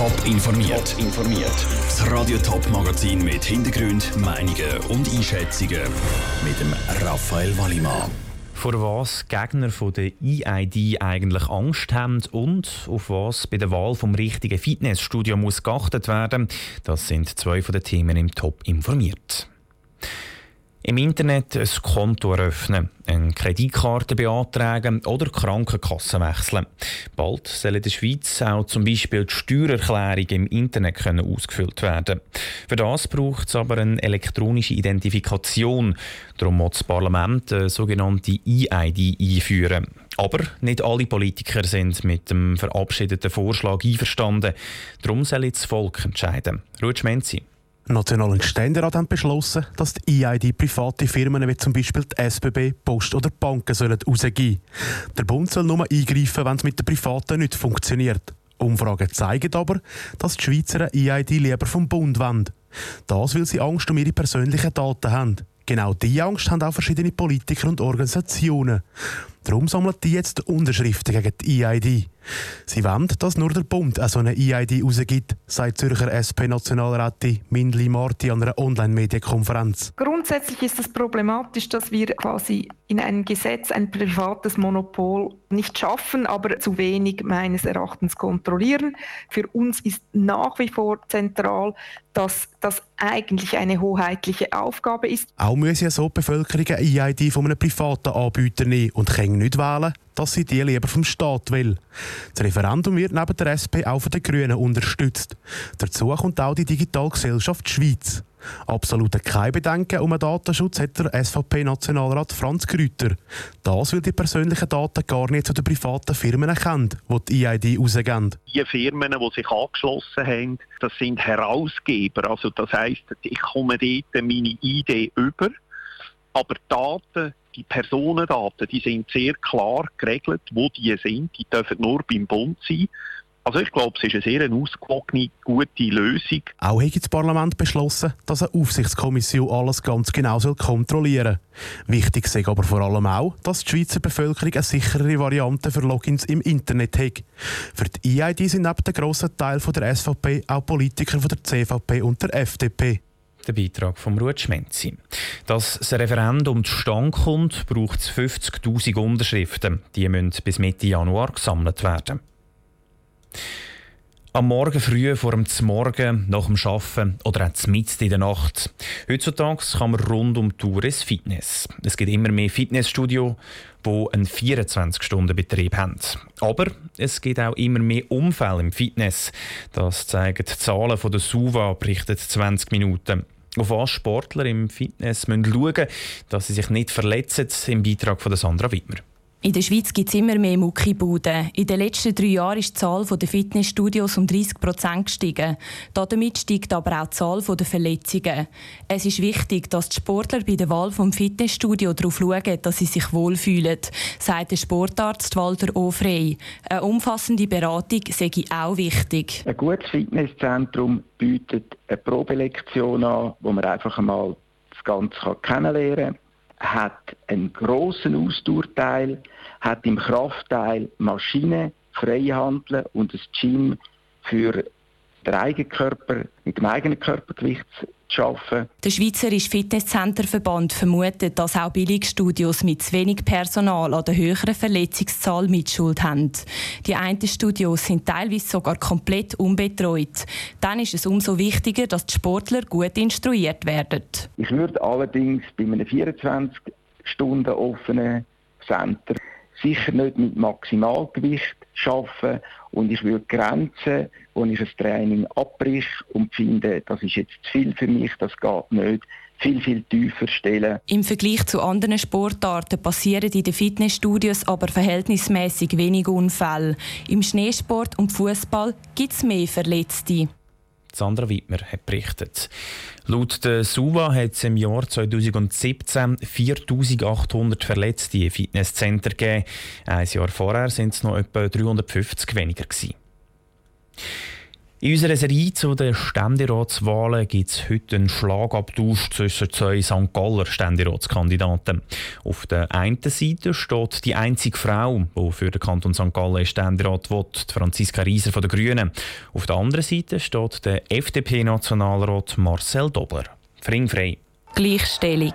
Top informiert. Informiert. Das Radio Top Magazin mit Hintergrund, Meinungen und Einschätzungen mit dem Raphael Wallimann. Vor was Gegner von der EID eigentlich Angst haben und auf was bei der Wahl vom richtigen Fitnessstudio muss geachtet werden, das sind zwei von den Themen im Top informiert. Im Internet ein Konto eröffnen, eine Kreditkarte beantragen oder Krankenkasse wechseln. Bald soll in der Schweiz auch zum Beispiel die Steuererklärung im Internet ausgefüllt werden. Für das braucht es aber eine elektronische Identifikation. Darum muss das Parlament eine sogenannte EID einführen. Aber nicht alle Politiker sind mit dem verabschiedeten Vorschlag einverstanden. Darum soll jetzt das Volk entscheiden. Ruth Schmenzi. Nationalen Ständerat haben beschlossen, dass die EID private Firmen wie zum Beispiel die SBB, Post oder Banken sollen rausgeben Der Bund soll nur eingreifen, wenn es mit den Privaten nicht funktioniert. Umfragen zeigen aber, dass die Schweizer EID lieber vom Bund wollen. Das, weil sie Angst um ihre persönlichen Daten haben. Genau diese Angst haben auch verschiedene Politiker und Organisationen. Darum sammeln die jetzt Unterschriften gegen die EID. Sie wollen, dass nur der Bund eine so eine EID rausgibt, sagt Zürcher SP-Nationalrätin Mindli Marti an einer Online-Medienkonferenz. Grundsätzlich ist es problematisch, dass wir quasi in einem Gesetz ein privates Monopol nicht schaffen, aber zu wenig meines Erachtens kontrollieren. Für uns ist nach wie vor zentral, dass das eigentlich eine hoheitliche Aufgabe ist. Auch müssen so die Bevölkerung eine EID von einem privaten Anbieter nehmen und können nicht wählen, dass sie die lieber vom Staat will. Das Referendum wird neben der SP auch von den Grünen unterstützt. Dazu kommt auch die Digitalgesellschaft Schweiz. Absolut kein Bedenken um den Datenschutz hat der SVP-Nationalrat Franz Grüter. Das, weil die persönlichen Daten gar nicht zu den privaten Firmen erkennen, die die EID rausgeben. Die Firmen, die sich angeschlossen haben, das sind Herausgeber. Also das heisst, ich komme dort meine ID über, aber Daten die Personendaten, die sind sehr klar geregelt, wo die sind. Die dürfen nur beim Bund sein. Also ich glaube, es ist eine sehr ausgewogene, gute Lösung. Auch hat das Parlament beschlossen, dass eine Aufsichtskommission alles ganz genau kontrollieren soll. Wichtig ist aber vor allem auch, dass die Schweizer Bevölkerung eine sichere Variante für Logins im Internet hat. Für die EID sind neben dem grossen Teil der SVP auch Politiker von der CVP und der FDP. Der Beitrag von Ruth Schmenzi. Dass das Referendum zustande kommt, braucht es 50.000 Unterschriften. Die müssen bis Mitte Januar gesammelt werden. Am Morgen früh, vor dem Morgen, nach dem Arbeiten oder auch mitten in der Nacht. Heutzutage kann man rund um die Tour ins Fitness. Es gibt immer mehr Fitnessstudios, die einen 24-Stunden-Betrieb haben. Aber es gibt auch immer mehr Unfälle im Fitness. Das zeigen die Zahlen von der SUVA, berichtet 20 Minuten. Auf was Sportler im Fitness müssen schauen, dass sie sich nicht verletzen, im Beitrag von Sandra Wittmer. In der Schweiz gibt es immer mehr Muckibuden. In den letzten drei Jahren ist die Zahl der Fitnessstudios um 30 Prozent gestiegen. Damit steigt aber auch die Zahl der Verletzungen. Es ist wichtig, dass die Sportler bei der Wahl des Fitnessstudios darauf schauen, dass sie sich wohlfühlen, sagt der Sportarzt Walter Ofrey. Eine umfassende Beratung sei auch wichtig. Ein gutes Fitnesszentrum bietet eine Probelektion an, wo man einfach einmal das Ganze kennenlernen kann hat einen grossen Ausdauerteil, hat im Kraftteil Maschinen, Freihandeln und ein Gym für den eigenen Körper, mit dem eigenen Körpergewicht zu arbeiten. Der Schweizerische Fitnesscenterverband vermutet, dass auch Billigstudios mit zu wenig Personal an der höheren Verletzungszahl Mitschuld haben. Die einen Studios sind teilweise sogar komplett unbetreut. Dann ist es umso wichtiger, dass die Sportler gut instruiert werden. Ich würde allerdings bei einem 24 Stunden offenen Center sicher nicht mit Maximalgewicht arbeiten und ich würde Grenzen, wo ich ein Training abbrich und finde, das ist jetzt zu viel für mich, das geht nicht, viel, viel tiefer stellen. Im Vergleich zu anderen Sportarten passieren in den Fitnessstudios aber verhältnismäßig wenig Unfälle. Im Schneesport und Fußball gibt es mehr Verletzte. Sandra Wittmer hat berichtet. Laut der SUVA hat es im Jahr 2017 4800 Verletzte in Fitnesscenter gegeben. Ein Jahr vorher sind es noch etwa 350 weniger. Gewesen. In unserer Serie zu den Ständeratswahlen gibt es heute einen Schlagabtausch zwischen zwei St. Galler Ständeratskandidaten. Auf der einen Seite steht die einzige Frau, die für den Kanton St. Gallen Ständerat will, Franziska Rieser von den Grünen. Auf der anderen Seite steht der FDP-Nationalrat Marcel Dobler. Fring frei. Gleichstellung.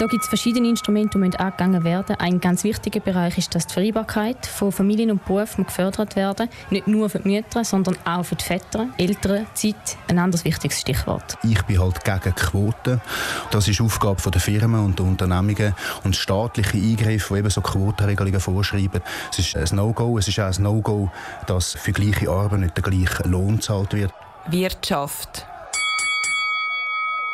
Da gibt es verschiedene Instrumente, die angegangen werden. Ein ganz wichtiger Bereich ist, dass die Vereinbarkeit von Familien und Beruf gefördert werden. Nicht nur für die Mütter, sondern auch für die Väter. Elternzeit, ein anderes wichtiges Stichwort. Ich bin halt gegen Quoten. Das ist Aufgabe der Firmen und der Unternehmungen. Und staatliche Eingriffe, die eben so Quotenregelungen vorschreiben, es ist ein No-Go. Es ist auch ein No-Go, dass für gleiche Arbeit nicht der gleiche Lohn gezahlt wird. Wirtschaft.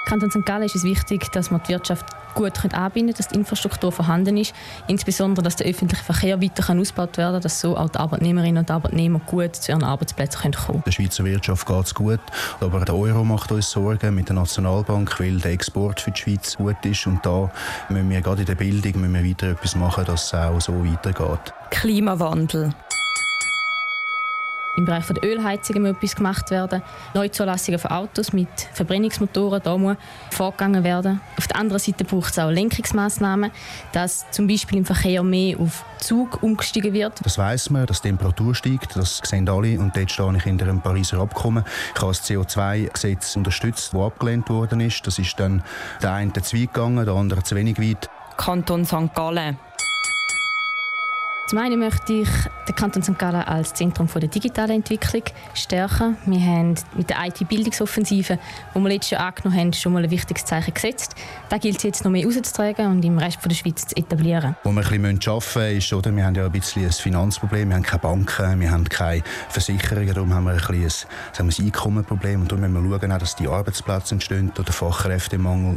Kanton St. Gallen ist es wichtig, dass man die Wirtschaft gut anbinden können, dass die Infrastruktur vorhanden ist, insbesondere, dass der öffentliche Verkehr weiter ausgebaut werden kann, dass so auch die Arbeitnehmerinnen und Arbeitnehmer gut zu ihren Arbeitsplätzen kommen können. Der Schweizer Wirtschaft geht es gut, aber der Euro macht uns Sorgen mit der Nationalbank, weil der Export für die Schweiz gut ist und da müssen wir gerade in der Bildung müssen wir weiter etwas machen, dass es auch so weitergeht. Klimawandel. Im Bereich der Ölheizungen muss etwas gemacht werden. Neuzulassungen von Autos mit Verbrennungsmotoren, da muss vorgegangen werden. Auf der anderen Seite braucht es auch Lenkungsmaßnahmen, dass zum Beispiel im Verkehr mehr auf Zug umgestiegen wird. Das weiß man, dass die Temperatur steigt, das sehen alle und dort stehe ich hinter einem Pariser Abkommen. Ich habe das CO2-Gesetz unterstützt, das abgelehnt worden ist. Das ist dann der eine zu weit gegangen, der andere zu wenig weit. Kanton St. Gallen. Zum einen möchte ich den Kanton St. Gallen als Zentrum der digitalen Entwicklung stärken. Wir haben mit der IT-Bildungsoffensive, die wir letztes Jahr angenommen haben, schon mal ein wichtiges Zeichen gesetzt. Da gilt es jetzt noch mehr auszutragen und im Rest der Schweiz zu etablieren. Wo wir ein bisschen arbeiten müssen, ist, oder, wir haben ja ein bisschen ein Finanzproblem. Wir haben keine Banken, wir haben keine Versicherungen, darum haben wir ein, bisschen ein, ein Einkommenproblem. Und darum müssen wir schauen, dass die Arbeitsplätze entstehen oder Fachkräftemangel.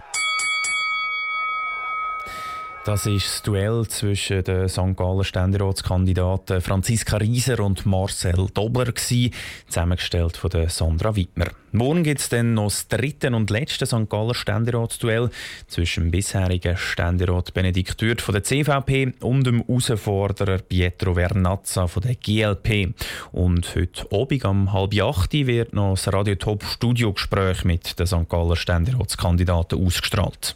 Das ist das Duell zwischen den St. Gallen Ständeratskandidaten Franziska Rieser und Marcel Dobler, zusammengestellt von Sandra Wittmer. Morgen gibt es dann noch das dritte und letzte St. Galler Ständeratsduell zwischen dem bisherigen Ständerat Benedikt Dürr von der CVP und dem Herausforderer Pietro Vernazza von der GLP. Und heute Abend um halb acht wird noch das Radio Top Studiogespräch mit den St. Galler Ständeratskandidaten ausgestrahlt.